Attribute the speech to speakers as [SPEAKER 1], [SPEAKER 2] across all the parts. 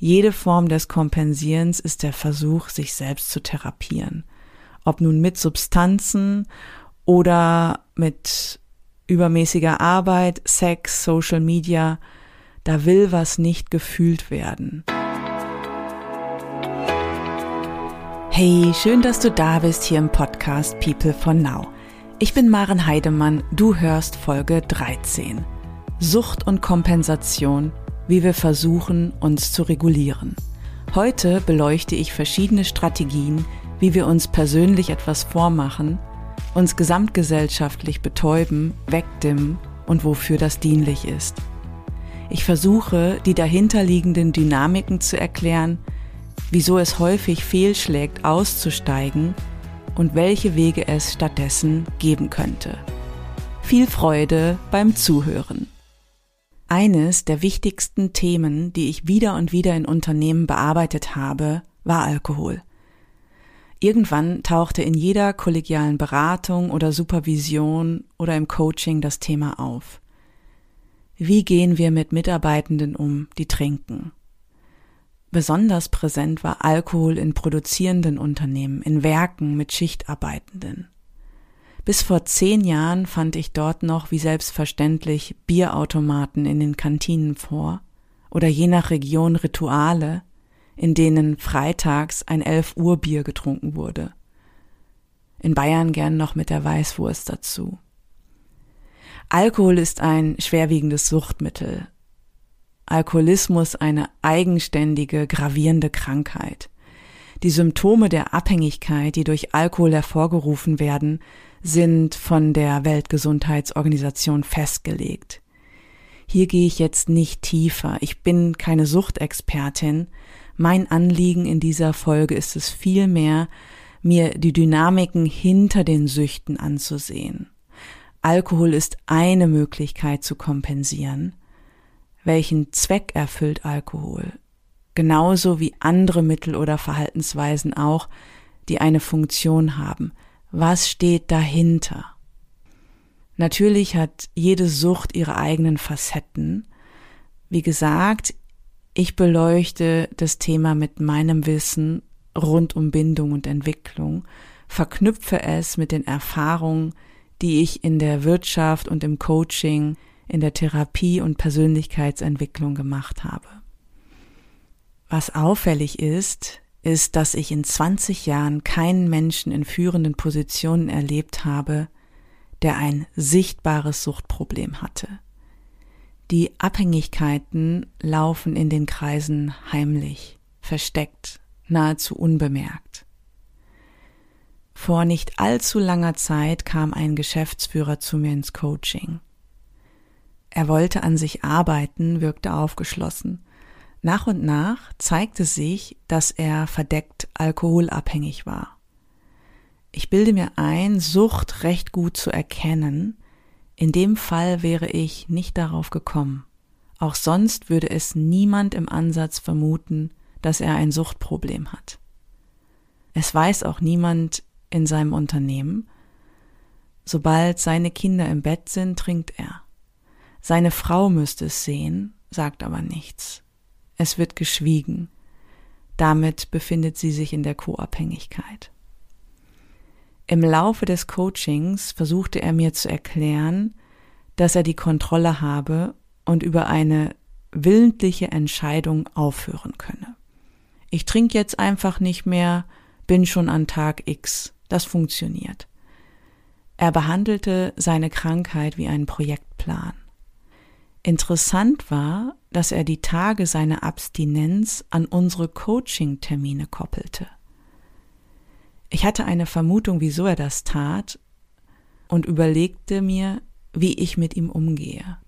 [SPEAKER 1] Jede Form des Kompensierens ist der Versuch, sich selbst zu therapieren. Ob nun mit Substanzen oder mit übermäßiger Arbeit, Sex, Social Media, da will was nicht gefühlt werden. Hey, schön, dass du da bist hier im Podcast People for Now. Ich bin Maren Heidemann, du hörst Folge 13. Sucht und Kompensation, wie wir versuchen, uns zu regulieren. Heute beleuchte ich verschiedene Strategien, wie wir uns persönlich etwas vormachen, uns gesamtgesellschaftlich betäuben, wegdimmen und wofür das dienlich ist. Ich versuche, die dahinterliegenden Dynamiken zu erklären, wieso es häufig fehlschlägt, auszusteigen und welche Wege es stattdessen geben könnte. Viel Freude beim Zuhören. Eines der wichtigsten Themen, die ich wieder und wieder in Unternehmen bearbeitet habe, war Alkohol. Irgendwann tauchte in jeder kollegialen Beratung oder Supervision oder im Coaching das Thema auf. Wie gehen wir mit Mitarbeitenden um, die trinken? Besonders präsent war Alkohol in produzierenden Unternehmen, in Werken mit Schichtarbeitenden. Bis vor zehn Jahren fand ich dort noch wie selbstverständlich Bierautomaten in den Kantinen vor oder je nach Region Rituale, in denen freitags ein elf Uhr Bier getrunken wurde. In Bayern gern noch mit der Weißwurst dazu. Alkohol ist ein schwerwiegendes Suchtmittel, Alkoholismus eine eigenständige, gravierende Krankheit. Die Symptome der Abhängigkeit, die durch Alkohol hervorgerufen werden, sind von der Weltgesundheitsorganisation festgelegt. Hier gehe ich jetzt nicht tiefer. Ich bin keine Suchtexpertin. Mein Anliegen in dieser Folge ist es vielmehr, mir die Dynamiken hinter den Süchten anzusehen. Alkohol ist eine Möglichkeit zu kompensieren welchen Zweck erfüllt Alkohol, genauso wie andere Mittel oder Verhaltensweisen auch, die eine Funktion haben. Was steht dahinter? Natürlich hat jede Sucht ihre eigenen Facetten. Wie gesagt, ich beleuchte das Thema mit meinem Wissen rund um Bindung und Entwicklung, verknüpfe es mit den Erfahrungen, die ich in der Wirtschaft und im Coaching in der Therapie und Persönlichkeitsentwicklung gemacht habe. Was auffällig ist, ist, dass ich in 20 Jahren keinen Menschen in führenden Positionen erlebt habe, der ein sichtbares Suchtproblem hatte. Die Abhängigkeiten laufen in den Kreisen heimlich, versteckt, nahezu unbemerkt. Vor nicht allzu langer Zeit kam ein Geschäftsführer zu mir ins Coaching. Er wollte an sich arbeiten, wirkte aufgeschlossen. Nach und nach zeigte sich, dass er verdeckt alkoholabhängig war. Ich bilde mir ein, Sucht recht gut zu erkennen. In dem Fall wäre ich nicht darauf gekommen. Auch sonst würde es niemand im Ansatz vermuten, dass er ein Suchtproblem hat. Es weiß auch niemand in seinem Unternehmen. Sobald seine Kinder im Bett sind, trinkt er. Seine Frau müsste es sehen, sagt aber nichts. Es wird geschwiegen. Damit befindet sie sich in der Co-Abhängigkeit. Im Laufe des Coachings versuchte er mir zu erklären, dass er die Kontrolle habe und über eine willentliche Entscheidung aufhören könne. Ich trinke jetzt einfach nicht mehr, bin schon an Tag X. Das funktioniert. Er behandelte seine Krankheit wie einen Projektplan. Interessant war, dass er die Tage seiner Abstinenz an unsere Coaching-Termine koppelte. Ich hatte eine Vermutung, wieso er das tat und überlegte mir, wie ich mit ihm umgehe.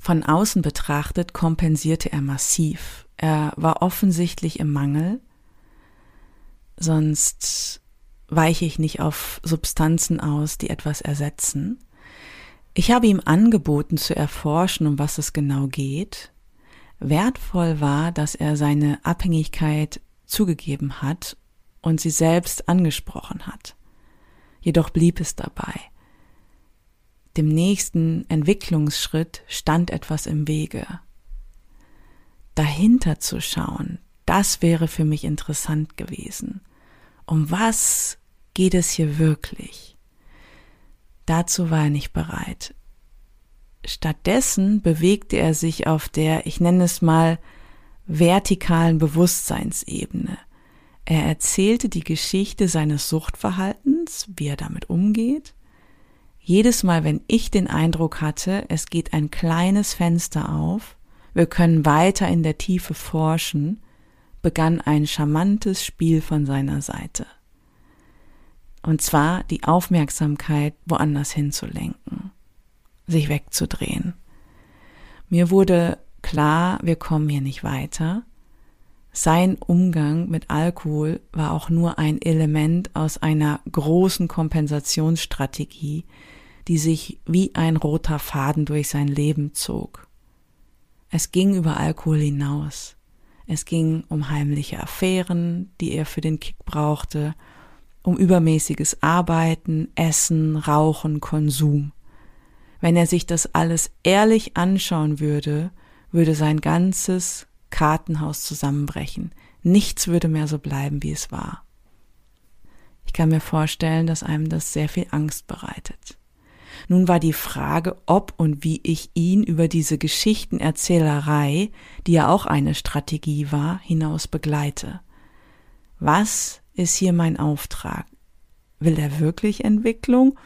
[SPEAKER 1] Von außen betrachtet kompensierte er massiv. Er war offensichtlich im Mangel, sonst weiche ich nicht auf Substanzen aus, die etwas ersetzen. Ich habe ihm angeboten zu erforschen, um was es genau geht. Wertvoll war, dass er seine Abhängigkeit zugegeben hat und sie selbst angesprochen hat. Jedoch blieb es dabei. Dem nächsten Entwicklungsschritt stand etwas im Wege. dahinter zu schauen, das wäre für mich interessant gewesen. Um was geht es hier wirklich? Dazu war er nicht bereit. Stattdessen bewegte er sich auf der, ich nenne es mal, vertikalen Bewusstseinsebene. Er erzählte die Geschichte seines Suchtverhaltens, wie er damit umgeht. Jedes Mal, wenn ich den Eindruck hatte, es geht ein kleines Fenster auf, wir können weiter in der Tiefe forschen, begann ein charmantes Spiel von seiner Seite. Und zwar die Aufmerksamkeit woanders hinzulenken, sich wegzudrehen. Mir wurde klar, wir kommen hier nicht weiter. Sein Umgang mit Alkohol war auch nur ein Element aus einer großen Kompensationsstrategie, die sich wie ein roter Faden durch sein Leben zog. Es ging über Alkohol hinaus. Es ging um heimliche Affären, die er für den Kick brauchte, um übermäßiges Arbeiten, Essen, Rauchen, Konsum. Wenn er sich das alles ehrlich anschauen würde, würde sein ganzes Kartenhaus zusammenbrechen. Nichts würde mehr so bleiben, wie es war. Ich kann mir vorstellen, dass einem das sehr viel Angst bereitet. Nun war die Frage, ob und wie ich ihn über diese Geschichtenerzählerei, die ja auch eine Strategie war, hinaus begleite. Was ist hier mein Auftrag? Will er wirklich Entwicklung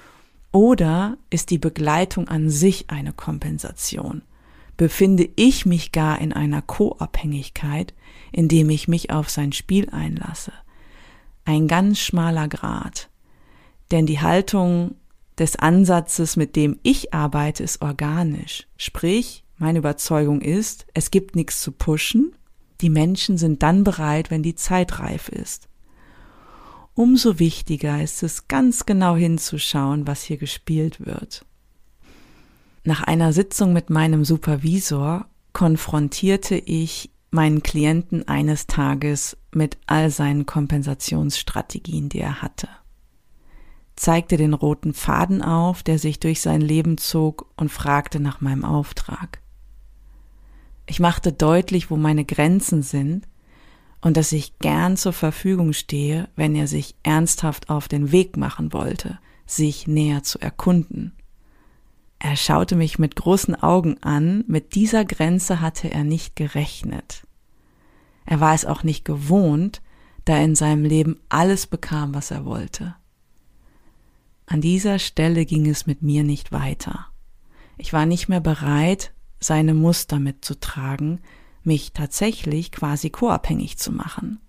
[SPEAKER 1] oder ist die Begleitung an sich eine Kompensation? Befinde ich mich gar in einer Co-Abhängigkeit, indem ich mich auf sein Spiel einlasse? Ein ganz schmaler Grad. Denn die Haltung des Ansatzes, mit dem ich arbeite, ist organisch. Sprich, meine Überzeugung ist, es gibt nichts zu pushen. Die Menschen sind dann bereit, wenn die Zeit reif ist. Umso wichtiger ist es, ganz genau hinzuschauen, was hier gespielt wird. Nach einer Sitzung mit meinem Supervisor konfrontierte ich meinen Klienten eines Tages mit all seinen Kompensationsstrategien, die er hatte zeigte den roten Faden auf, der sich durch sein Leben zog und fragte nach meinem Auftrag. Ich machte deutlich, wo meine Grenzen sind und dass ich gern zur Verfügung stehe, wenn er sich ernsthaft auf den Weg machen wollte, sich näher zu erkunden. Er schaute mich mit großen Augen an, mit dieser Grenze hatte er nicht gerechnet. Er war es auch nicht gewohnt, da er in seinem Leben alles bekam, was er wollte. An dieser Stelle ging es mit mir nicht weiter. Ich war nicht mehr bereit, seine Muster mitzutragen, mich tatsächlich quasi koabhängig zu machen.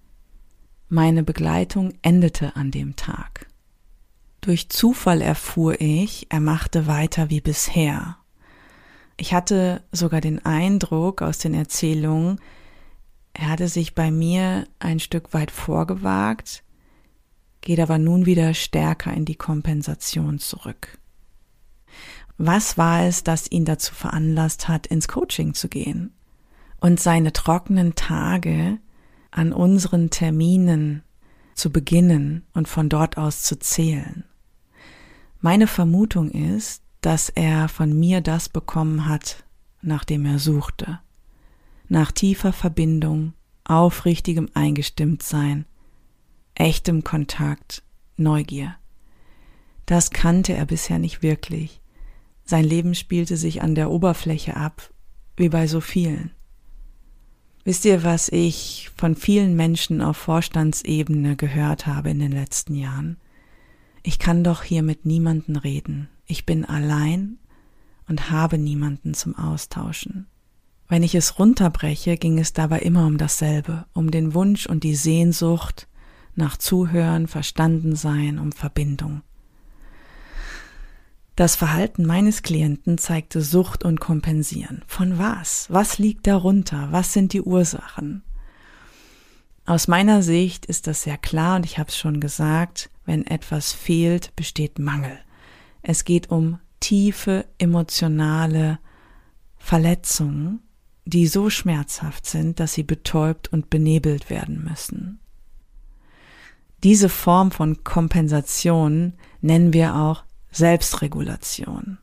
[SPEAKER 1] Meine Begleitung endete an dem Tag. Durch Zufall erfuhr ich, er machte weiter wie bisher. Ich hatte sogar den Eindruck aus den Erzählungen, er hatte sich bei mir ein Stück weit vorgewagt, geht aber nun wieder stärker in die Kompensation zurück. Was war es, das ihn dazu veranlasst hat, ins Coaching zu gehen und seine trockenen Tage an unseren Terminen zu beginnen und von dort aus zu zählen? Meine Vermutung ist, dass er von mir das bekommen hat, nach dem er suchte. Nach tiefer Verbindung, aufrichtigem Eingestimmtsein echtem Kontakt, Neugier. Das kannte er bisher nicht wirklich. Sein Leben spielte sich an der Oberfläche ab, wie bei so vielen. Wisst ihr, was ich von vielen Menschen auf Vorstandsebene gehört habe in den letzten Jahren? Ich kann doch hier mit niemanden reden. Ich bin allein und habe niemanden zum Austauschen. Wenn ich es runterbreche, ging es dabei immer um dasselbe, um den Wunsch und die Sehnsucht nach Zuhören, Verstandensein, um Verbindung. Das Verhalten meines Klienten zeigte Sucht und Kompensieren. Von was? Was liegt darunter? Was sind die Ursachen? Aus meiner Sicht ist das sehr klar und ich habe es schon gesagt, wenn etwas fehlt, besteht Mangel. Es geht um tiefe emotionale Verletzungen, die so schmerzhaft sind, dass sie betäubt und benebelt werden müssen. Diese Form von Kompensation nennen wir auch Selbstregulation.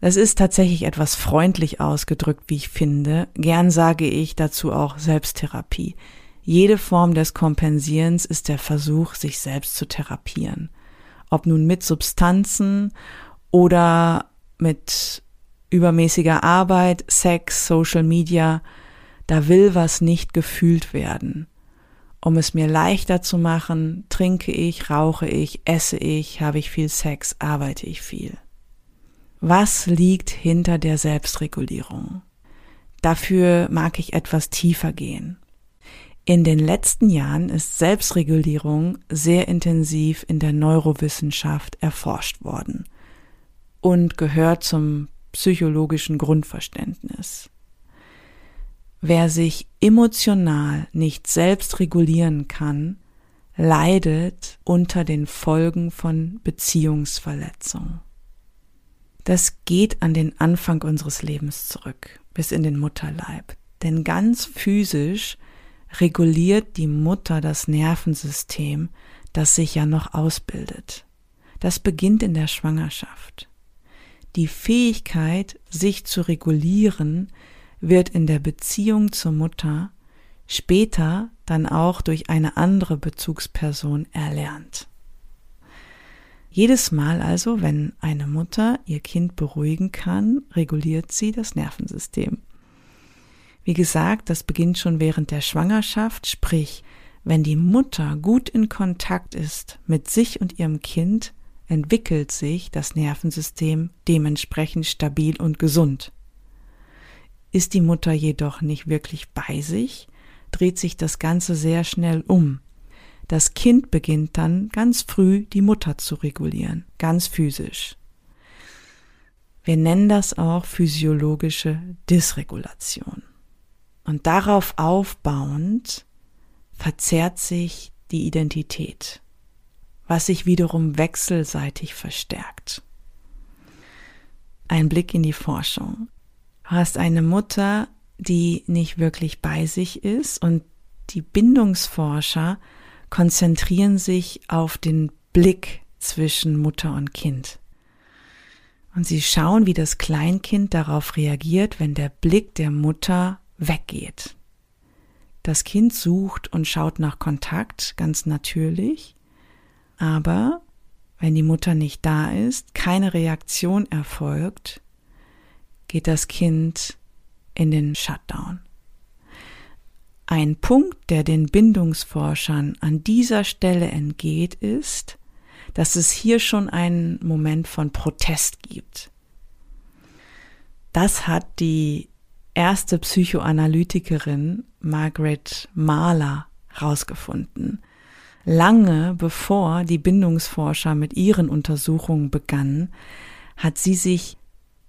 [SPEAKER 1] Das ist tatsächlich etwas freundlich ausgedrückt, wie ich finde. Gern sage ich dazu auch Selbsttherapie. Jede Form des Kompensierens ist der Versuch, sich selbst zu therapieren. Ob nun mit Substanzen oder mit übermäßiger Arbeit, Sex, Social Media, da will was nicht gefühlt werden. Um es mir leichter zu machen, trinke ich, rauche ich, esse ich, habe ich viel Sex, arbeite ich viel. Was liegt hinter der Selbstregulierung? Dafür mag ich etwas tiefer gehen. In den letzten Jahren ist Selbstregulierung sehr intensiv in der Neurowissenschaft erforscht worden und gehört zum psychologischen Grundverständnis. Wer sich emotional nicht selbst regulieren kann, leidet unter den Folgen von Beziehungsverletzung. Das geht an den Anfang unseres Lebens zurück, bis in den Mutterleib. Denn ganz physisch reguliert die Mutter das Nervensystem, das sich ja noch ausbildet. Das beginnt in der Schwangerschaft. Die Fähigkeit, sich zu regulieren, wird in der Beziehung zur Mutter später dann auch durch eine andere Bezugsperson erlernt. Jedes Mal also, wenn eine Mutter ihr Kind beruhigen kann, reguliert sie das Nervensystem. Wie gesagt, das beginnt schon während der Schwangerschaft, sprich, wenn die Mutter gut in Kontakt ist mit sich und ihrem Kind, entwickelt sich das Nervensystem dementsprechend stabil und gesund. Ist die Mutter jedoch nicht wirklich bei sich, dreht sich das Ganze sehr schnell um. Das Kind beginnt dann ganz früh die Mutter zu regulieren, ganz physisch. Wir nennen das auch physiologische Dysregulation. Und darauf aufbauend verzerrt sich die Identität, was sich wiederum wechselseitig verstärkt. Ein Blick in die Forschung. Hast eine Mutter, die nicht wirklich bei sich ist und die Bindungsforscher konzentrieren sich auf den Blick zwischen Mutter und Kind. Und sie schauen, wie das Kleinkind darauf reagiert, wenn der Blick der Mutter weggeht. Das Kind sucht und schaut nach Kontakt, ganz natürlich, aber wenn die Mutter nicht da ist, keine Reaktion erfolgt, geht das Kind in den Shutdown. Ein Punkt, der den Bindungsforschern an dieser Stelle entgeht, ist, dass es hier schon einen Moment von Protest gibt. Das hat die erste Psychoanalytikerin Margaret Mahler herausgefunden. Lange bevor die Bindungsforscher mit ihren Untersuchungen begannen, hat sie sich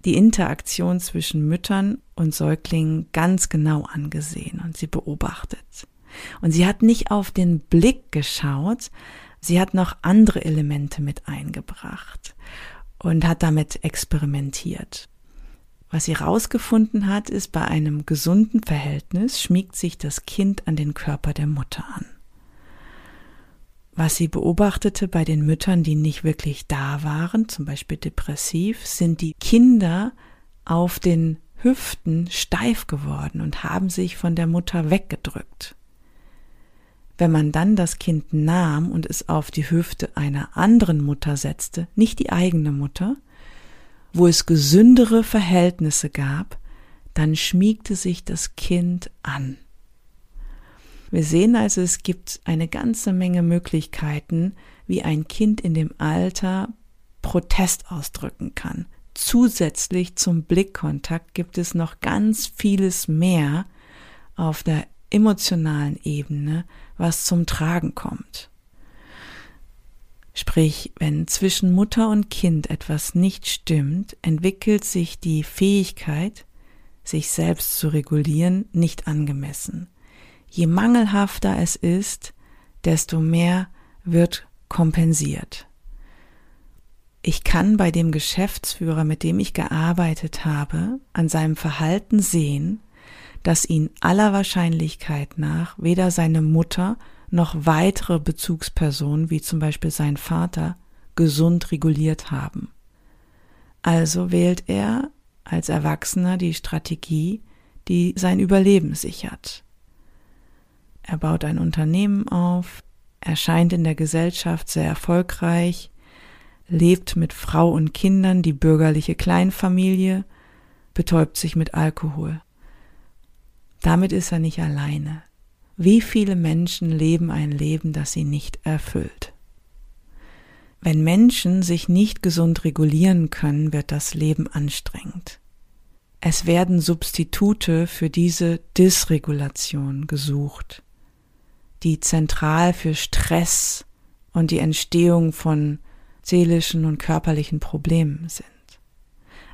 [SPEAKER 1] die Interaktion zwischen Müttern und Säuglingen ganz genau angesehen und sie beobachtet. Und sie hat nicht auf den Blick geschaut, sie hat noch andere Elemente mit eingebracht und hat damit experimentiert. Was sie herausgefunden hat, ist, bei einem gesunden Verhältnis schmiegt sich das Kind an den Körper der Mutter an. Was sie beobachtete bei den Müttern, die nicht wirklich da waren, zum Beispiel depressiv, sind die Kinder auf den Hüften steif geworden und haben sich von der Mutter weggedrückt. Wenn man dann das Kind nahm und es auf die Hüfte einer anderen Mutter setzte, nicht die eigene Mutter, wo es gesündere Verhältnisse gab, dann schmiegte sich das Kind an. Wir sehen also, es gibt eine ganze Menge Möglichkeiten, wie ein Kind in dem Alter Protest ausdrücken kann. Zusätzlich zum Blickkontakt gibt es noch ganz vieles mehr auf der emotionalen Ebene, was zum Tragen kommt. Sprich, wenn zwischen Mutter und Kind etwas nicht stimmt, entwickelt sich die Fähigkeit, sich selbst zu regulieren, nicht angemessen. Je mangelhafter es ist, desto mehr wird kompensiert. Ich kann bei dem Geschäftsführer, mit dem ich gearbeitet habe, an seinem Verhalten sehen, dass ihn aller Wahrscheinlichkeit nach weder seine Mutter noch weitere Bezugspersonen, wie zum Beispiel sein Vater, gesund reguliert haben. Also wählt er als Erwachsener die Strategie, die sein Überleben sichert. Er baut ein Unternehmen auf, erscheint in der Gesellschaft sehr erfolgreich, lebt mit Frau und Kindern die bürgerliche Kleinfamilie, betäubt sich mit Alkohol. Damit ist er nicht alleine. Wie viele Menschen leben ein Leben, das sie nicht erfüllt? Wenn Menschen sich nicht gesund regulieren können, wird das Leben anstrengend. Es werden Substitute für diese Dysregulation gesucht, die zentral für Stress und die Entstehung von seelischen und körperlichen Problemen sind.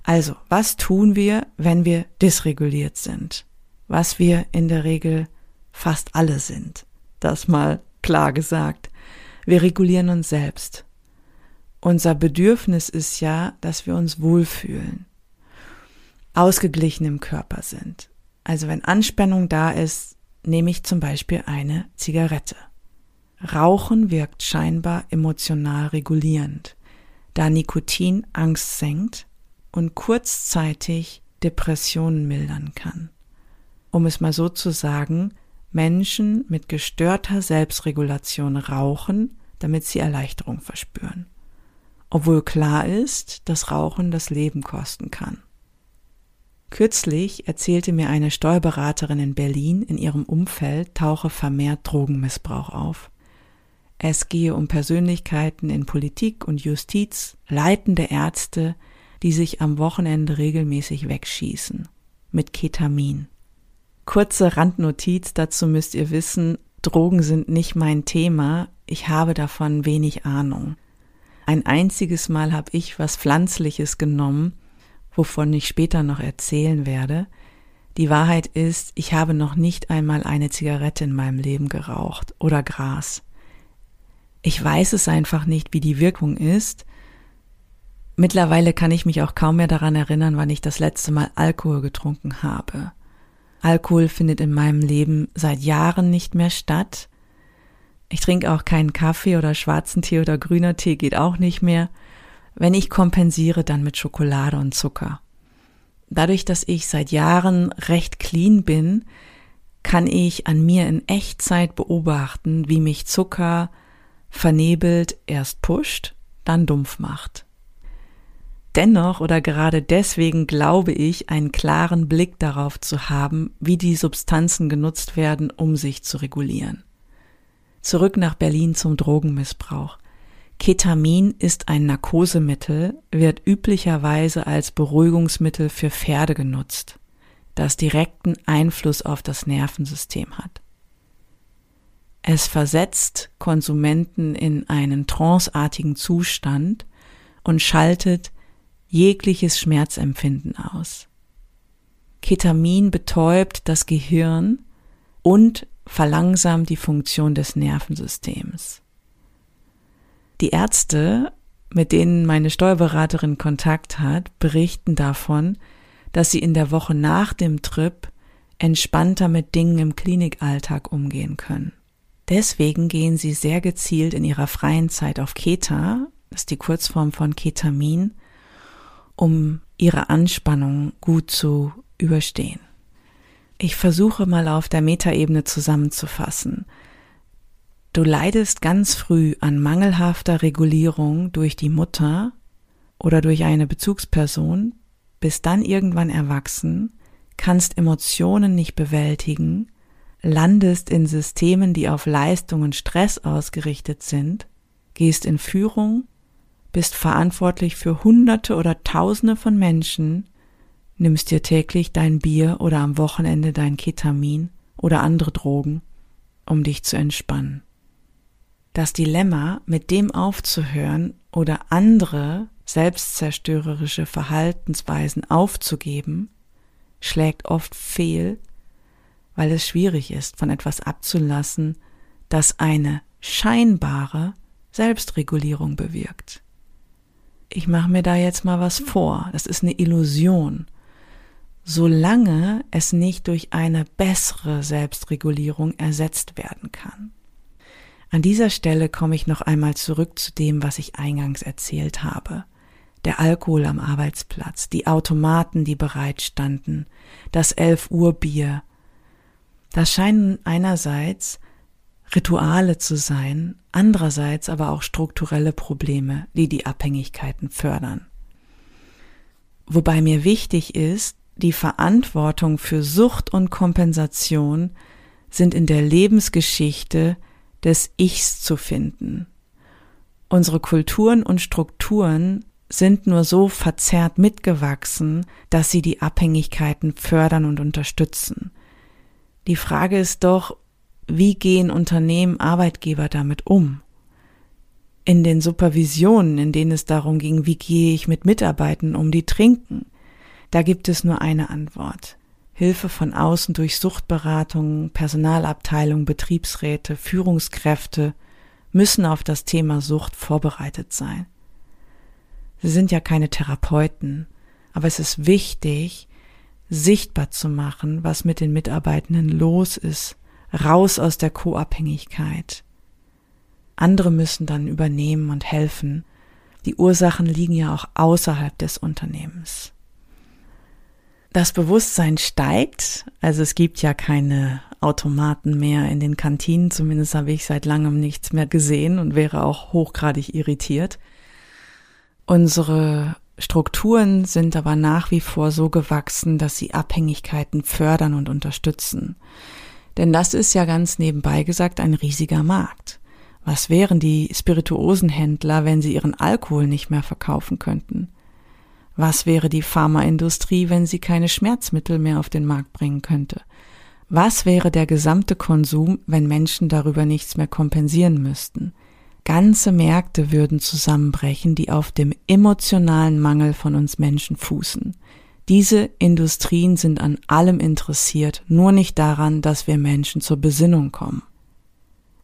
[SPEAKER 1] Also, was tun wir, wenn wir dysreguliert sind? Was wir in der Regel fast alle sind. Das mal klar gesagt. Wir regulieren uns selbst. Unser Bedürfnis ist ja, dass wir uns wohlfühlen, ausgeglichen im Körper sind. Also wenn Anspannung da ist, nehme ich zum Beispiel eine Zigarette. Rauchen wirkt scheinbar emotional regulierend, da Nikotin Angst senkt und kurzzeitig Depressionen mildern kann. Um es mal so zu sagen, Menschen mit gestörter Selbstregulation rauchen, damit sie Erleichterung verspüren. Obwohl klar ist, dass Rauchen das Leben kosten kann. Kürzlich erzählte mir eine Steuerberaterin in Berlin, in ihrem Umfeld tauche vermehrt Drogenmissbrauch auf. Es gehe um Persönlichkeiten in Politik und Justiz, leitende Ärzte, die sich am Wochenende regelmäßig wegschießen. Mit Ketamin. Kurze Randnotiz, dazu müsst ihr wissen, Drogen sind nicht mein Thema, ich habe davon wenig Ahnung. Ein einziges Mal habe ich was Pflanzliches genommen, wovon ich später noch erzählen werde. Die Wahrheit ist, ich habe noch nicht einmal eine Zigarette in meinem Leben geraucht oder Gras. Ich weiß es einfach nicht, wie die Wirkung ist. Mittlerweile kann ich mich auch kaum mehr daran erinnern, wann ich das letzte Mal Alkohol getrunken habe. Alkohol findet in meinem Leben seit Jahren nicht mehr statt. Ich trinke auch keinen Kaffee oder schwarzen Tee oder grüner Tee geht auch nicht mehr. Wenn ich kompensiere, dann mit Schokolade und Zucker. Dadurch, dass ich seit Jahren recht clean bin, kann ich an mir in Echtzeit beobachten, wie mich Zucker vernebelt erst pusht, dann dumpf macht. Dennoch oder gerade deswegen glaube ich, einen klaren Blick darauf zu haben, wie die Substanzen genutzt werden, um sich zu regulieren. Zurück nach Berlin zum Drogenmissbrauch. Ketamin ist ein Narkosemittel, wird üblicherweise als Beruhigungsmittel für Pferde genutzt, das direkten Einfluss auf das Nervensystem hat. Es versetzt Konsumenten in einen tranceartigen Zustand und schaltet jegliches Schmerzempfinden aus. Ketamin betäubt das Gehirn und verlangsamt die Funktion des Nervensystems. Die Ärzte, mit denen meine Steuerberaterin Kontakt hat, berichten davon, dass sie in der Woche nach dem Trip entspannter mit Dingen im Klinikalltag umgehen können. Deswegen gehen sie sehr gezielt in ihrer freien Zeit auf Keta, das ist die Kurzform von Ketamin, um ihre Anspannung gut zu überstehen. Ich versuche mal auf der Metaebene zusammenzufassen. Du leidest ganz früh an mangelhafter Regulierung durch die Mutter oder durch eine Bezugsperson, bist dann irgendwann erwachsen, kannst Emotionen nicht bewältigen, landest in Systemen, die auf Leistung und Stress ausgerichtet sind, gehst in Führung bist verantwortlich für Hunderte oder Tausende von Menschen, nimmst dir täglich dein Bier oder am Wochenende dein Ketamin oder andere Drogen, um dich zu entspannen. Das Dilemma, mit dem aufzuhören oder andere selbstzerstörerische Verhaltensweisen aufzugeben, schlägt oft fehl, weil es schwierig ist, von etwas abzulassen, das eine scheinbare Selbstregulierung bewirkt ich mache mir da jetzt mal was vor. Das ist eine Illusion. Solange es nicht durch eine bessere Selbstregulierung ersetzt werden kann. An dieser Stelle komme ich noch einmal zurück zu dem, was ich eingangs erzählt habe. der Alkohol am Arbeitsplatz, die Automaten, die bereitstanden, das 11 Uhr Bier. Das scheinen einerseits Rituale zu sein, andererseits aber auch strukturelle Probleme, die die Abhängigkeiten fördern. Wobei mir wichtig ist, die Verantwortung für Sucht und Kompensation sind in der Lebensgeschichte des Ichs zu finden. Unsere Kulturen und Strukturen sind nur so verzerrt mitgewachsen, dass sie die Abhängigkeiten fördern und unterstützen. Die Frage ist doch, wie gehen Unternehmen, Arbeitgeber damit um? In den Supervisionen, in denen es darum ging, wie gehe ich mit Mitarbeitern um, die trinken, da gibt es nur eine Antwort. Hilfe von außen durch Suchtberatungen, Personalabteilung, Betriebsräte, Führungskräfte müssen auf das Thema Sucht vorbereitet sein. Sie sind ja keine Therapeuten, aber es ist wichtig, sichtbar zu machen, was mit den Mitarbeitenden los ist, raus aus der Co-Abhängigkeit. Andere müssen dann übernehmen und helfen. Die Ursachen liegen ja auch außerhalb des Unternehmens. Das Bewusstsein steigt, also es gibt ja keine Automaten mehr in den Kantinen, zumindest habe ich seit langem nichts mehr gesehen und wäre auch hochgradig irritiert. Unsere Strukturen sind aber nach wie vor so gewachsen, dass sie Abhängigkeiten fördern und unterstützen. Denn das ist ja ganz nebenbei gesagt ein riesiger Markt. Was wären die Spirituosenhändler, wenn sie ihren Alkohol nicht mehr verkaufen könnten? Was wäre die Pharmaindustrie, wenn sie keine Schmerzmittel mehr auf den Markt bringen könnte? Was wäre der gesamte Konsum, wenn Menschen darüber nichts mehr kompensieren müssten? Ganze Märkte würden zusammenbrechen, die auf dem emotionalen Mangel von uns Menschen fußen. Diese Industrien sind an allem interessiert, nur nicht daran, dass wir Menschen zur Besinnung kommen.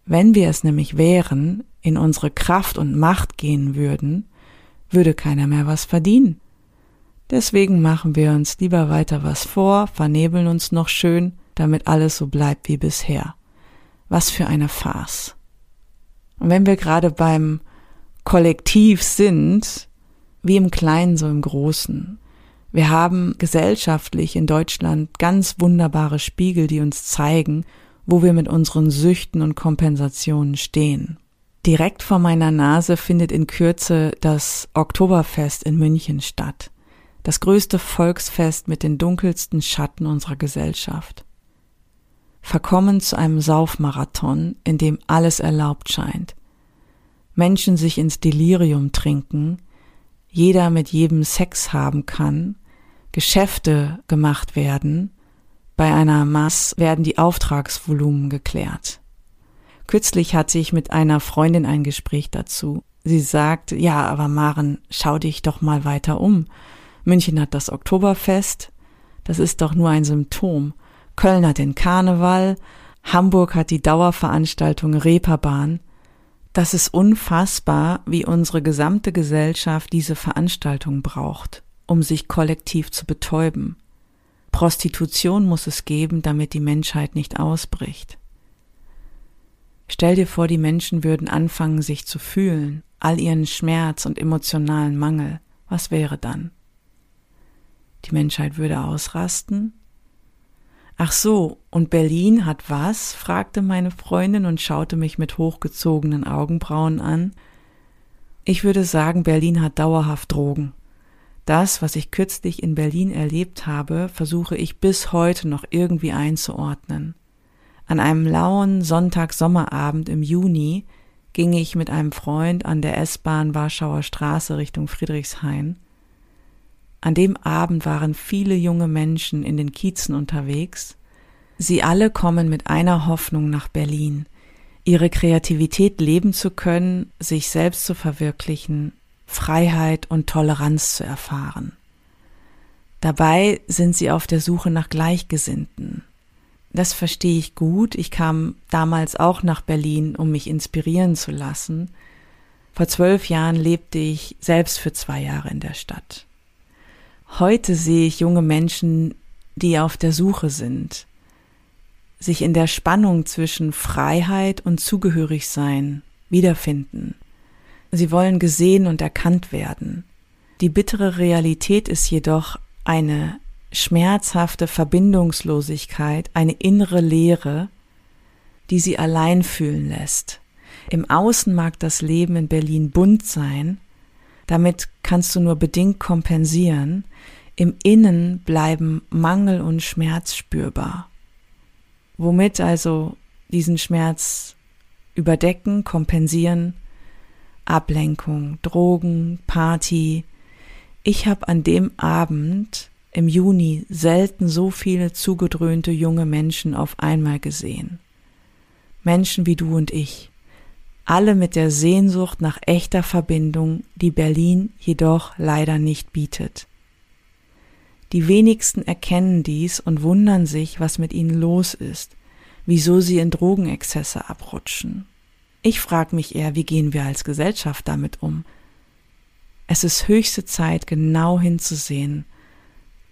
[SPEAKER 1] Wenn wir es nämlich wären, in unsere Kraft und Macht gehen würden, würde keiner mehr was verdienen. Deswegen machen wir uns lieber weiter was vor, vernebeln uns noch schön, damit alles so bleibt wie bisher. Was für eine Farce. Und wenn wir gerade beim Kollektiv sind, wie im Kleinen so im Großen, wir haben gesellschaftlich in Deutschland ganz wunderbare Spiegel, die uns zeigen, wo wir mit unseren Süchten und Kompensationen stehen. Direkt vor meiner Nase findet in Kürze das Oktoberfest in München statt. Das größte Volksfest mit den dunkelsten Schatten unserer Gesellschaft. Verkommen zu einem Saufmarathon, in dem alles erlaubt scheint. Menschen sich ins Delirium trinken, jeder mit jedem Sex haben kann, Geschäfte gemacht werden, bei einer Mass werden die Auftragsvolumen geklärt. Kürzlich hatte ich mit einer Freundin ein Gespräch dazu. Sie sagt, ja, aber Maren, schau dich doch mal weiter um. München hat das Oktoberfest, das ist doch nur ein Symptom. Köln hat den Karneval, Hamburg hat die Dauerveranstaltung Reeperbahn. Das ist unfassbar, wie unsere gesamte Gesellschaft diese Veranstaltung braucht um sich kollektiv zu betäuben. Prostitution muss es geben, damit die Menschheit nicht ausbricht. Stell dir vor, die Menschen würden anfangen, sich zu fühlen, all ihren Schmerz und emotionalen Mangel. Was wäre dann? Die Menschheit würde ausrasten? Ach so, und Berlin hat was? fragte meine Freundin und schaute mich mit hochgezogenen Augenbrauen an. Ich würde sagen, Berlin hat dauerhaft Drogen. Das, was ich kürzlich in Berlin erlebt habe, versuche ich bis heute noch irgendwie einzuordnen. An einem lauen Sonntag-Sommerabend im Juni ging ich mit einem Freund an der S-Bahn Warschauer Straße Richtung Friedrichshain. An dem Abend waren viele junge Menschen in den Kiezen unterwegs. Sie alle kommen mit einer Hoffnung nach Berlin, ihre Kreativität leben zu können, sich selbst zu verwirklichen, Freiheit und Toleranz zu erfahren. Dabei sind sie auf der Suche nach Gleichgesinnten. Das verstehe ich gut. Ich kam damals auch nach Berlin, um mich inspirieren zu lassen. Vor zwölf Jahren lebte ich selbst für zwei Jahre in der Stadt. Heute sehe ich junge Menschen, die auf der Suche sind, sich in der Spannung zwischen Freiheit und Zugehörigsein wiederfinden. Sie wollen gesehen und erkannt werden. Die bittere Realität ist jedoch eine schmerzhafte Verbindungslosigkeit, eine innere Leere, die sie allein fühlen lässt. Im Außen mag das Leben in Berlin bunt sein, damit kannst du nur bedingt kompensieren, im Innen bleiben Mangel und Schmerz spürbar. Womit also diesen Schmerz überdecken, kompensieren, Ablenkung, Drogen, Party. Ich habe an dem Abend im Juni selten so viele zugedröhnte junge Menschen auf einmal gesehen. Menschen wie du und ich, alle mit der Sehnsucht nach echter Verbindung, die Berlin jedoch leider nicht bietet. Die wenigsten erkennen dies und wundern sich, was mit ihnen los ist, wieso sie in Drogenexzesse abrutschen. Ich frage mich eher, wie gehen wir als Gesellschaft damit um? Es ist höchste Zeit, genau hinzusehen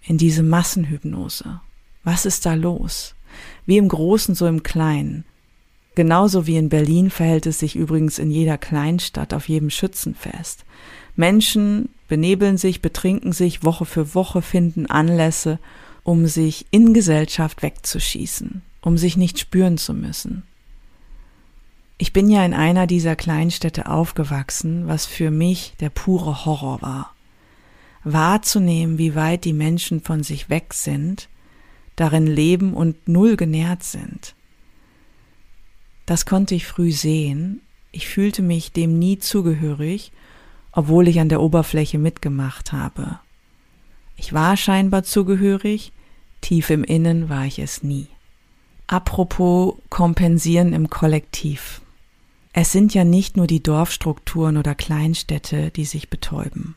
[SPEAKER 1] in diese Massenhypnose. Was ist da los? Wie im Großen, so im Kleinen. Genauso wie in Berlin verhält es sich übrigens in jeder Kleinstadt, auf jedem Schützenfest. Menschen benebeln sich, betrinken sich Woche für Woche, finden Anlässe, um sich in Gesellschaft wegzuschießen, um sich nicht spüren zu müssen. Ich bin ja in einer dieser Kleinstädte aufgewachsen, was für mich der pure Horror war. Wahrzunehmen, wie weit die Menschen von sich weg sind, darin leben und null genährt sind. Das konnte ich früh sehen, ich fühlte mich dem nie zugehörig, obwohl ich an der Oberfläche mitgemacht habe. Ich war scheinbar zugehörig, tief im Innen war ich es nie. Apropos kompensieren im Kollektiv. Es sind ja nicht nur die Dorfstrukturen oder Kleinstädte, die sich betäuben.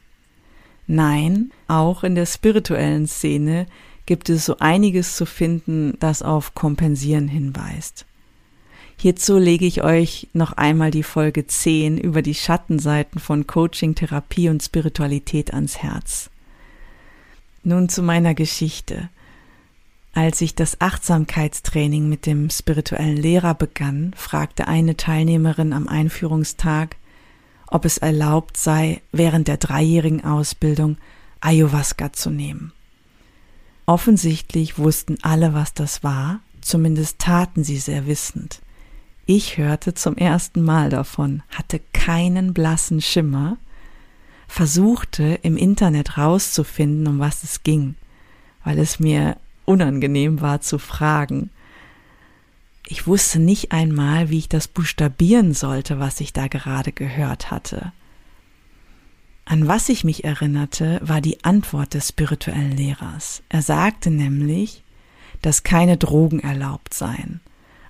[SPEAKER 1] Nein, auch in der spirituellen Szene gibt es so einiges zu finden, das auf Kompensieren hinweist. Hierzu lege ich euch noch einmal die Folge 10 über die Schattenseiten von Coaching, Therapie und Spiritualität ans Herz. Nun zu meiner Geschichte. Als ich das Achtsamkeitstraining mit dem spirituellen Lehrer begann, fragte eine Teilnehmerin am Einführungstag, ob es erlaubt sei, während der dreijährigen Ausbildung Ayahuasca zu nehmen. Offensichtlich wussten alle, was das war, zumindest taten sie sehr wissend. Ich hörte zum ersten Mal davon, hatte keinen blassen Schimmer, versuchte im Internet rauszufinden, um was es ging, weil es mir unangenehm war zu fragen. Ich wusste nicht einmal, wie ich das buchstabieren sollte, was ich da gerade gehört hatte. An was ich mich erinnerte, war die Antwort des spirituellen Lehrers. Er sagte nämlich, dass keine Drogen erlaubt seien,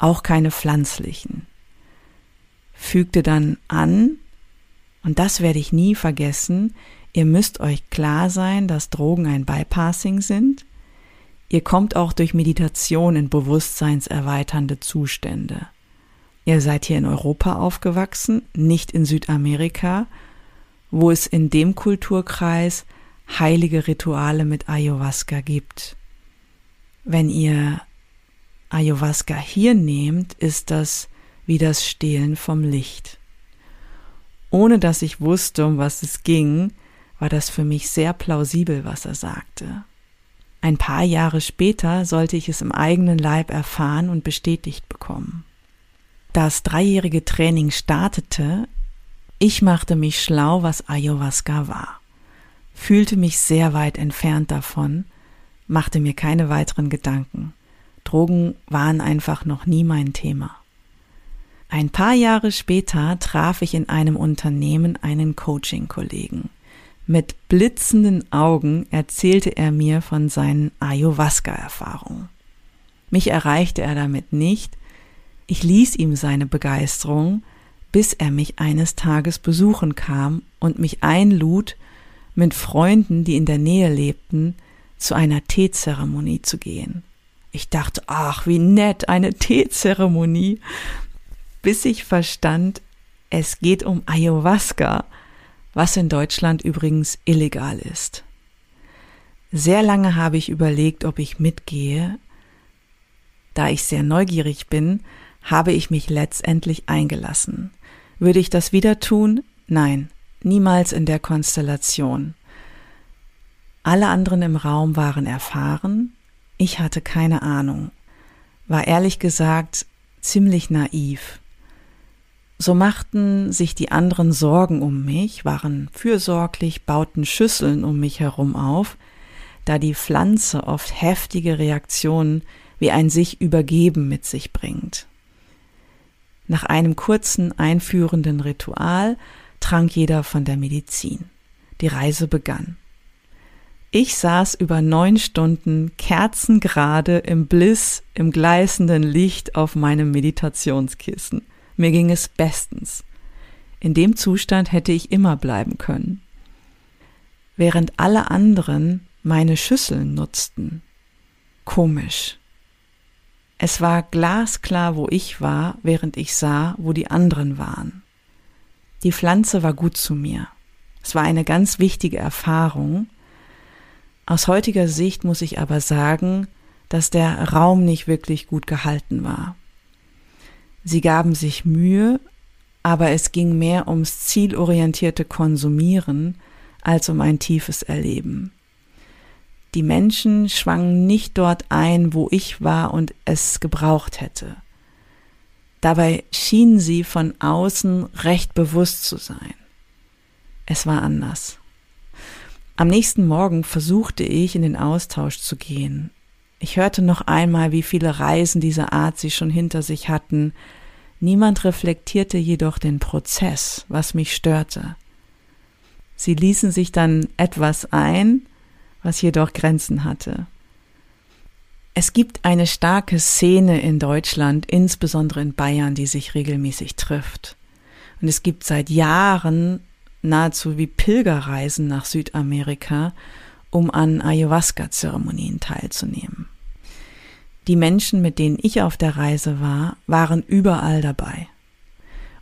[SPEAKER 1] auch keine pflanzlichen. Fügte dann an, und das werde ich nie vergessen, ihr müsst euch klar sein, dass Drogen ein Bypassing sind, Ihr kommt auch durch Meditation in bewusstseinserweiternde Zustände. Ihr seid hier in Europa aufgewachsen, nicht in Südamerika, wo es in dem Kulturkreis heilige Rituale mit Ayahuasca gibt. Wenn ihr Ayahuasca hier nehmt, ist das wie das Stehlen vom Licht. Ohne dass ich wusste, um was es ging, war das für mich sehr plausibel, was er sagte. Ein paar Jahre später sollte ich es im eigenen Leib erfahren und bestätigt bekommen. Das dreijährige Training startete, ich machte mich schlau, was Ayahuasca war, fühlte mich sehr weit entfernt davon, machte mir keine weiteren Gedanken. Drogen waren einfach noch nie mein Thema. Ein paar Jahre später traf ich in einem Unternehmen einen Coaching-Kollegen. Mit blitzenden Augen erzählte er mir von seinen Ayahuasca-Erfahrungen. Mich erreichte er damit nicht, ich ließ ihm seine Begeisterung, bis er mich eines Tages besuchen kam und mich einlud, mit Freunden, die in der Nähe lebten, zu einer Teezeremonie zu gehen. Ich dachte, ach, wie nett, eine Teezeremonie, bis ich verstand, es geht um Ayahuasca was in Deutschland übrigens illegal ist. Sehr lange habe ich überlegt, ob ich mitgehe. Da ich sehr neugierig bin, habe ich mich letztendlich eingelassen. Würde ich das wieder tun? Nein, niemals in der Konstellation. Alle anderen im Raum waren erfahren, ich hatte keine Ahnung, war ehrlich gesagt ziemlich naiv. So machten sich die anderen Sorgen um mich, waren fürsorglich, bauten Schüsseln um mich herum auf, da die Pflanze oft heftige Reaktionen wie ein sich übergeben mit sich bringt. Nach einem kurzen einführenden Ritual trank jeder von der Medizin. Die Reise begann. Ich saß über neun Stunden kerzengerade im Bliss, im gleißenden Licht auf meinem Meditationskissen. Mir ging es bestens. In dem Zustand hätte ich immer bleiben können. Während alle anderen meine Schüsseln nutzten. Komisch. Es war glasklar, wo ich war, während ich sah, wo die anderen waren. Die Pflanze war gut zu mir. Es war eine ganz wichtige Erfahrung. Aus heutiger Sicht muss ich aber sagen, dass der Raum nicht wirklich gut gehalten war. Sie gaben sich Mühe, aber es ging mehr ums zielorientierte Konsumieren als um ein tiefes Erleben. Die Menschen schwangen nicht dort ein, wo ich war und es gebraucht hätte. Dabei schienen sie von außen recht bewusst zu sein. Es war anders. Am nächsten Morgen versuchte ich in den Austausch zu gehen. Ich hörte noch einmal, wie viele Reisen dieser Art sie schon hinter sich hatten. Niemand reflektierte jedoch den Prozess, was mich störte. Sie ließen sich dann etwas ein, was jedoch Grenzen hatte. Es gibt eine starke Szene in Deutschland, insbesondere in Bayern, die sich regelmäßig trifft. Und es gibt seit Jahren nahezu wie Pilgerreisen nach Südamerika, um an Ayahuasca-Zeremonien teilzunehmen. Die Menschen, mit denen ich auf der Reise war, waren überall dabei.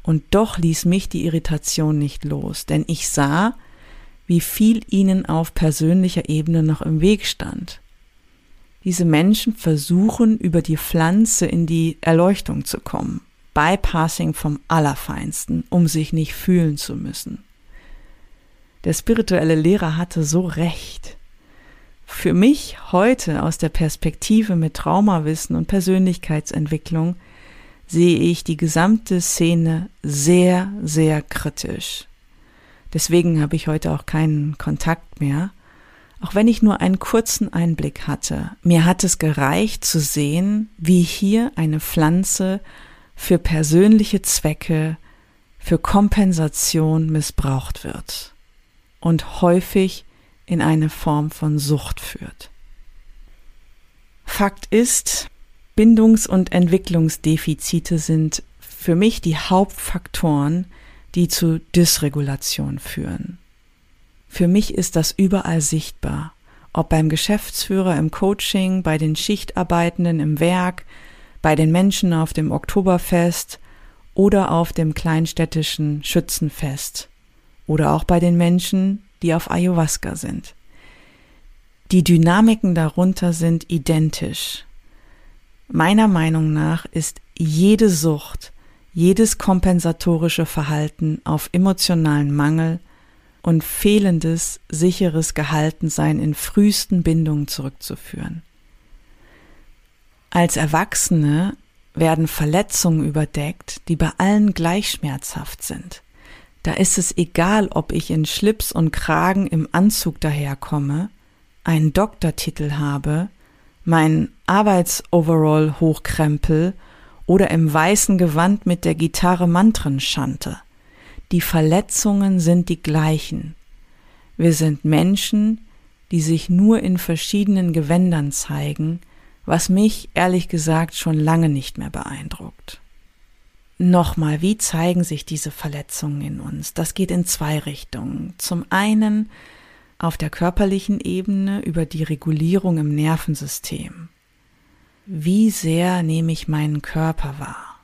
[SPEAKER 1] Und doch ließ mich die Irritation nicht los, denn ich sah, wie viel ihnen auf persönlicher Ebene noch im Weg stand. Diese Menschen versuchen über die Pflanze in die Erleuchtung zu kommen, Bypassing vom Allerfeinsten, um sich nicht fühlen zu müssen. Der spirituelle Lehrer hatte so recht. Für mich heute aus der Perspektive mit Traumawissen und Persönlichkeitsentwicklung sehe ich die gesamte Szene sehr, sehr kritisch. Deswegen habe ich heute auch keinen Kontakt mehr. Auch wenn ich nur einen kurzen Einblick hatte, mir hat es gereicht zu sehen, wie hier eine Pflanze für persönliche Zwecke, für Kompensation missbraucht wird und häufig in eine Form von Sucht führt. Fakt ist, Bindungs- und Entwicklungsdefizite sind für mich die Hauptfaktoren, die zu Dysregulation führen. Für mich ist das überall sichtbar, ob beim Geschäftsführer im Coaching, bei den Schichtarbeitenden im Werk, bei den Menschen auf dem Oktoberfest oder auf dem kleinstädtischen Schützenfest oder auch bei den Menschen, die auf Ayahuasca sind. Die Dynamiken darunter sind identisch. Meiner Meinung nach ist jede Sucht jedes kompensatorische Verhalten auf emotionalen Mangel und fehlendes, sicheres Gehaltensein in frühesten Bindungen zurückzuführen. Als Erwachsene werden Verletzungen überdeckt, die bei allen gleich schmerzhaft sind. Da ist es egal, ob ich in Schlips und Kragen im Anzug daherkomme, einen Doktortitel habe, mein Arbeitsoverall hochkrempel oder im weißen Gewand mit der Gitarre Mantren schante. Die Verletzungen sind die gleichen. Wir sind Menschen, die sich nur in verschiedenen Gewändern zeigen, was mich ehrlich gesagt schon lange nicht mehr beeindruckt. Nochmal, wie zeigen sich diese Verletzungen in uns? Das geht in zwei Richtungen. Zum einen auf der körperlichen Ebene über die Regulierung im Nervensystem wie sehr nehme ich meinen Körper wahr.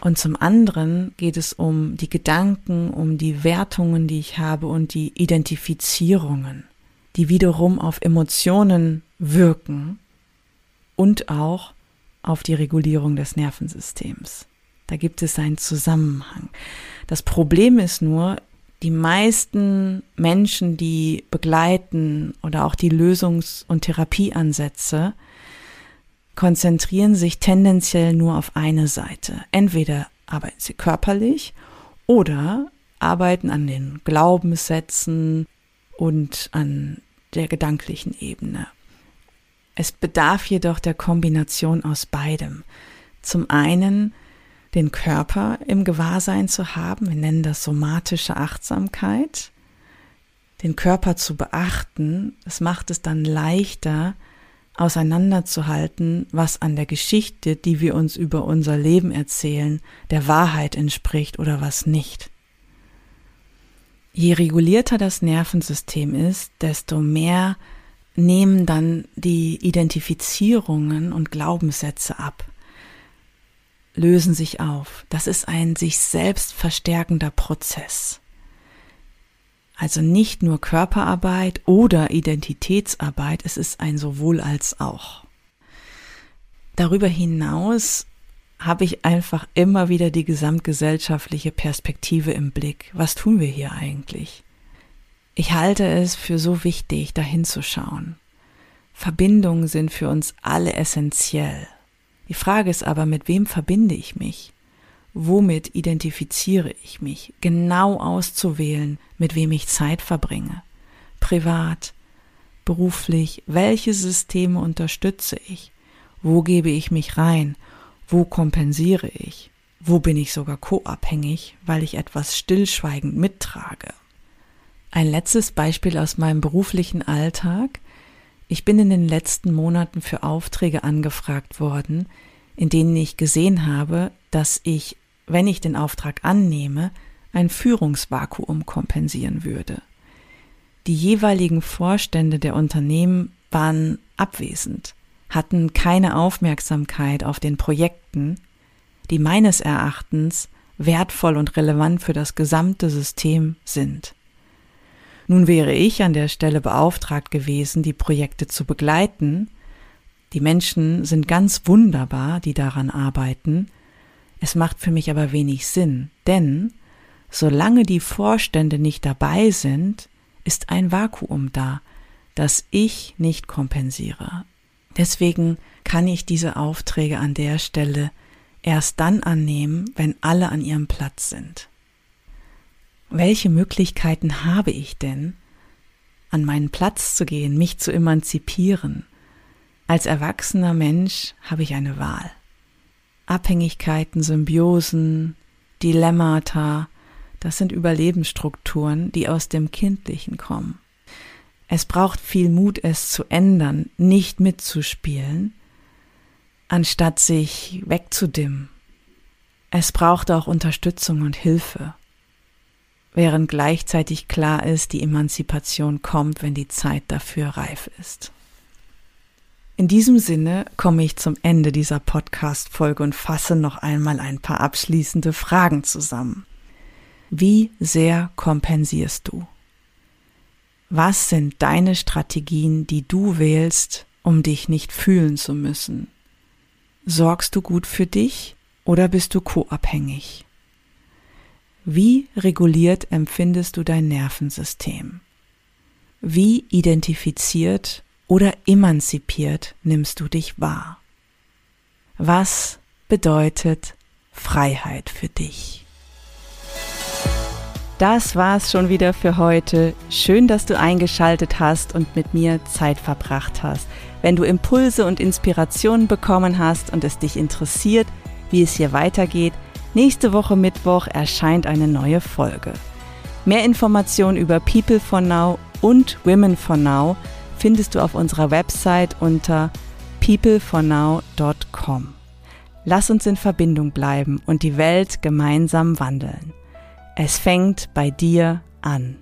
[SPEAKER 1] Und zum anderen geht es um die Gedanken, um die Wertungen, die ich habe und die Identifizierungen, die wiederum auf Emotionen wirken und auch auf die Regulierung des Nervensystems. Da gibt es einen Zusammenhang. Das Problem ist nur, Die meisten Menschen, die begleiten oder auch die Lösungs- und Therapieansätze, konzentrieren sich tendenziell nur auf eine Seite. Entweder arbeiten sie körperlich oder arbeiten an den Glaubenssätzen und an der gedanklichen Ebene. Es bedarf jedoch der Kombination aus beidem. Zum einen den Körper im Gewahrsein zu haben, wir nennen das somatische Achtsamkeit, den Körper zu beachten, das macht es dann leichter, auseinanderzuhalten, was an der Geschichte, die wir uns über unser Leben erzählen, der Wahrheit entspricht oder was nicht. Je regulierter das Nervensystem ist, desto mehr nehmen dann die Identifizierungen und Glaubenssätze ab, lösen sich auf. Das ist ein sich selbst verstärkender Prozess. Also nicht nur Körperarbeit oder Identitätsarbeit, es ist ein sowohl als auch. Darüber hinaus habe ich einfach immer wieder die gesamtgesellschaftliche Perspektive im Blick. Was tun wir hier eigentlich? Ich halte es für so wichtig, dahin zu schauen. Verbindungen sind für uns alle essentiell. Die Frage ist aber, mit wem verbinde ich mich? Womit identifiziere ich mich? Genau auszuwählen, mit wem ich Zeit verbringe. Privat, beruflich, welche Systeme unterstütze ich? Wo gebe ich mich rein? Wo kompensiere ich? Wo bin ich sogar co-abhängig, weil ich etwas stillschweigend mittrage? Ein letztes Beispiel aus meinem beruflichen Alltag. Ich bin in den letzten Monaten für Aufträge angefragt worden, in denen ich gesehen habe, dass ich, wenn ich den Auftrag annehme, ein Führungsvakuum kompensieren würde. Die jeweiligen Vorstände der Unternehmen waren abwesend hatten keine Aufmerksamkeit auf den Projekten, die meines Erachtens wertvoll und relevant für das gesamte System sind. Nun wäre ich an der Stelle beauftragt gewesen, die Projekte zu begleiten. Die Menschen sind ganz wunderbar, die daran arbeiten. Es macht für mich aber wenig Sinn, denn solange die Vorstände nicht dabei sind, ist ein Vakuum da, das ich nicht kompensiere. Deswegen kann ich diese Aufträge an der Stelle erst dann annehmen, wenn alle an ihrem Platz sind. Welche Möglichkeiten habe ich denn, an meinen Platz zu gehen, mich zu emanzipieren? Als erwachsener Mensch habe ich eine Wahl. Abhängigkeiten, Symbiosen, Dilemmata, das sind Überlebensstrukturen, die aus dem Kindlichen kommen. Es braucht viel Mut, es zu ändern, nicht mitzuspielen, anstatt sich wegzudimmen. Es braucht auch Unterstützung und Hilfe, während gleichzeitig klar ist, die Emanzipation kommt, wenn die Zeit dafür reif ist. In diesem Sinne komme ich zum Ende dieser Podcast-Folge und fasse noch einmal ein paar abschließende Fragen zusammen. Wie sehr kompensierst du? Was sind deine Strategien, die du wählst, um dich nicht fühlen zu müssen? Sorgst du gut für dich oder bist du co-abhängig? Wie reguliert empfindest du dein Nervensystem? Wie identifiziert oder emanzipiert nimmst du dich wahr? Was bedeutet Freiheit für dich? Das war's schon wieder für heute. Schön, dass du eingeschaltet hast und mit mir Zeit verbracht hast. Wenn du Impulse und Inspirationen bekommen hast und es dich interessiert, wie es hier weitergeht, nächste Woche Mittwoch erscheint eine neue Folge. Mehr Informationen über People for Now und Women for Now findest du auf unserer Website unter peoplefornow.com. Lass uns in Verbindung bleiben und die Welt gemeinsam wandeln. Es fängt bei dir an.